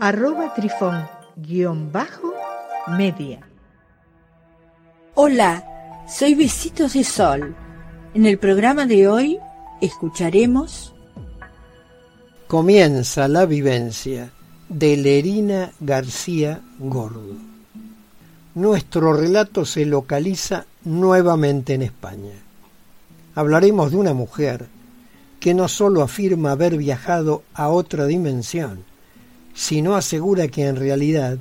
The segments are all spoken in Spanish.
arroba trifón guion bajo media. Hola, soy Besitos de Sol. En el programa de hoy escucharemos... Comienza la vivencia de Lerina García Gordo. Nuestro relato se localiza nuevamente en España. Hablaremos de una mujer que no solo afirma haber viajado a otra dimensión, sino asegura que en realidad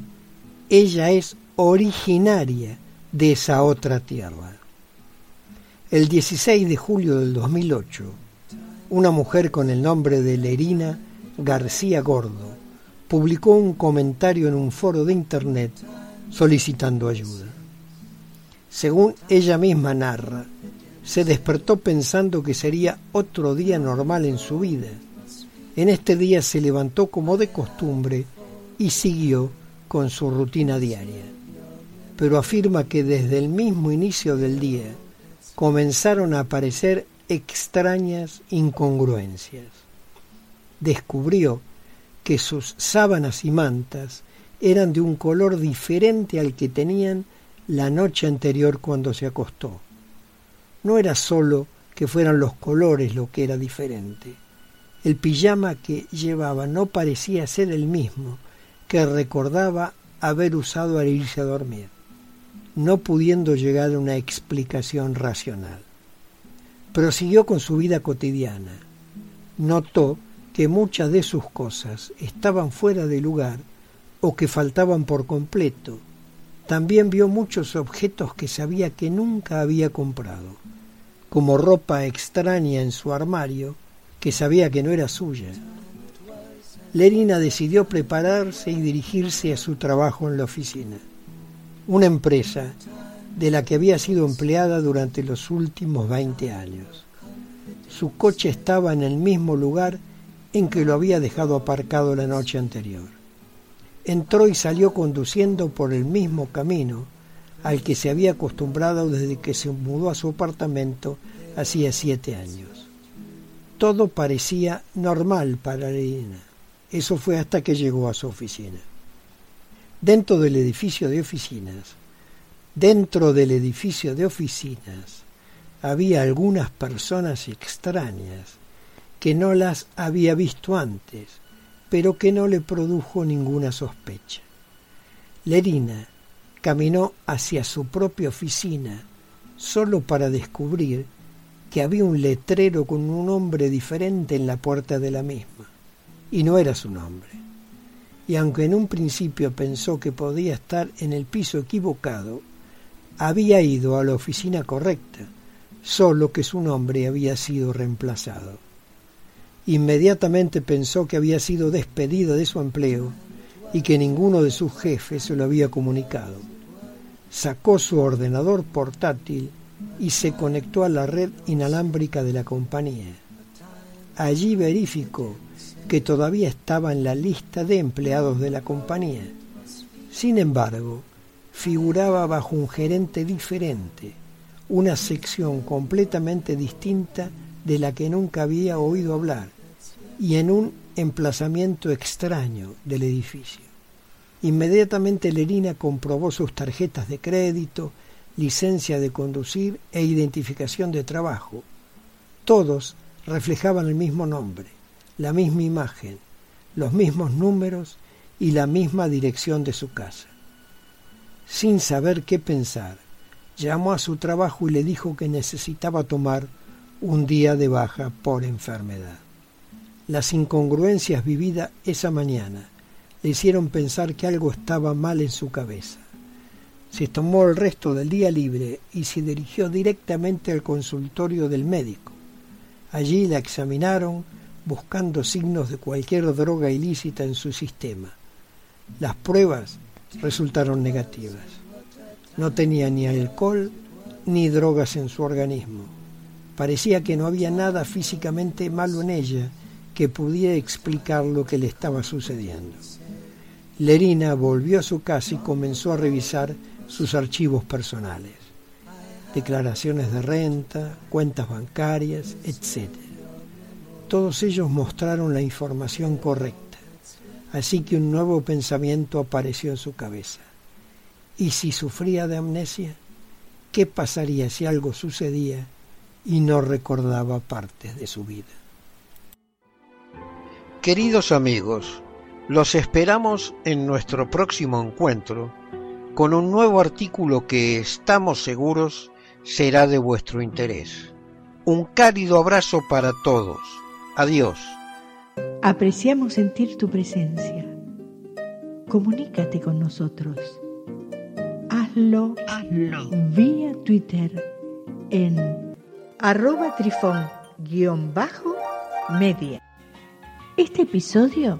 ella es originaria de esa otra tierra. El 16 de julio del 2008, una mujer con el nombre de Lerina García Gordo publicó un comentario en un foro de internet solicitando ayuda. Según ella misma narra, se despertó pensando que sería otro día normal en su vida en este día se levantó como de costumbre y siguió con su rutina diaria. Pero afirma que desde el mismo inicio del día comenzaron a aparecer extrañas incongruencias. Descubrió que sus sábanas y mantas eran de un color diferente al que tenían la noche anterior cuando se acostó. No era sólo que fueran los colores lo que era diferente el pijama que llevaba no parecía ser el mismo que recordaba haber usado al irse a dormir, no pudiendo llegar a una explicación racional. Prosiguió con su vida cotidiana. Notó que muchas de sus cosas estaban fuera de lugar o que faltaban por completo. También vio muchos objetos que sabía que nunca había comprado, como ropa extraña en su armario, que sabía que no era suya. Lerina decidió prepararse y dirigirse a su trabajo en la oficina, una empresa de la que había sido empleada durante los últimos 20 años. Su coche estaba en el mismo lugar en que lo había dejado aparcado la noche anterior. Entró y salió conduciendo por el mismo camino al que se había acostumbrado desde que se mudó a su apartamento hacía siete años todo parecía normal para Lerina. Eso fue hasta que llegó a su oficina. Dentro del edificio de oficinas, dentro del edificio de oficinas, había algunas personas extrañas que no las había visto antes, pero que no le produjo ninguna sospecha. Lerina caminó hacia su propia oficina solo para descubrir que había un letrero con un nombre diferente en la puerta de la misma, y no era su nombre. Y aunque en un principio pensó que podía estar en el piso equivocado, había ido a la oficina correcta, solo que su nombre había sido reemplazado. Inmediatamente pensó que había sido despedida de su empleo y que ninguno de sus jefes se lo había comunicado. Sacó su ordenador portátil y se conectó a la red inalámbrica de la compañía. Allí verificó que todavía estaba en la lista de empleados de la compañía. Sin embargo, figuraba bajo un gerente diferente, una sección completamente distinta de la que nunca había oído hablar, y en un emplazamiento extraño del edificio. Inmediatamente Lerina comprobó sus tarjetas de crédito licencia de conducir e identificación de trabajo. Todos reflejaban el mismo nombre, la misma imagen, los mismos números y la misma dirección de su casa. Sin saber qué pensar, llamó a su trabajo y le dijo que necesitaba tomar un día de baja por enfermedad. Las incongruencias vividas esa mañana le hicieron pensar que algo estaba mal en su cabeza. Se tomó el resto del día libre y se dirigió directamente al consultorio del médico. Allí la examinaron buscando signos de cualquier droga ilícita en su sistema. Las pruebas resultaron negativas. No tenía ni alcohol ni drogas en su organismo. Parecía que no había nada físicamente malo en ella que pudiera explicar lo que le estaba sucediendo. Lerina volvió a su casa y comenzó a revisar sus archivos personales, declaraciones de renta, cuentas bancarias, etc. Todos ellos mostraron la información correcta, así que un nuevo pensamiento apareció en su cabeza. ¿Y si sufría de amnesia? ¿Qué pasaría si algo sucedía y no recordaba partes de su vida? Queridos amigos, los esperamos en nuestro próximo encuentro con un nuevo artículo que estamos seguros será de vuestro interés. Un cálido abrazo para todos. Adiós. Apreciamos sentir tu presencia. Comunícate con nosotros. Hazlo, Hazlo. vía Twitter en arroba trifón-media. Este episodio